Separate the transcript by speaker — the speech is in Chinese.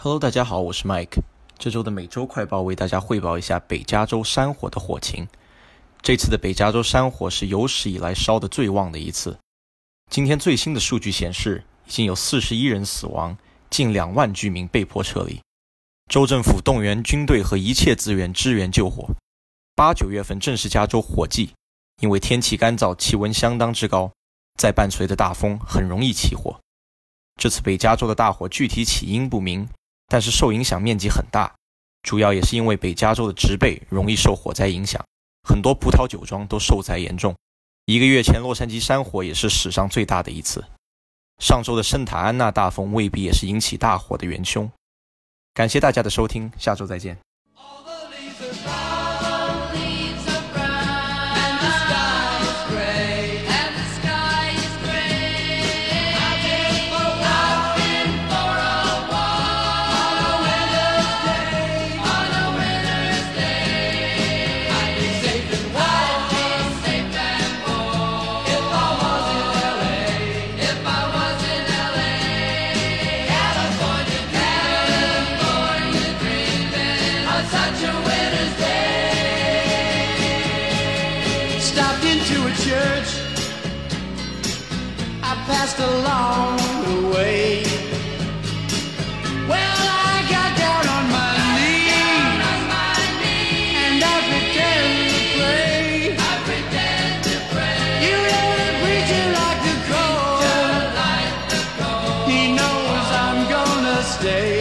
Speaker 1: Hello，大家好，我是 Mike。这周的每周快报为大家汇报一下北加州山火的火情。这次的北加州山火是有史以来烧得最旺的一次。今天最新的数据显示，已经有四十一人死亡，近两万居民被迫撤离。州政府动员军队和一切资源支援救火。八九月份正是加州火季，因为天气干燥，气温相当之高，再伴随着大风，很容易起火。这次北加州的大火具体起因不明，但是受影响面积很大，主要也是因为北加州的植被容易受火灾影响，很多葡萄酒庄都受灾严重。一个月前，洛杉矶山火也是史上最大的一次。上周的圣塔安娜大风未必也是引起大火的元凶。感谢大家的收听，下周再见。
Speaker 2: a church I passed along the way. Well, I got down on my, knees, and I pretend to pray. You the preacher the he knows I'm gonna stay.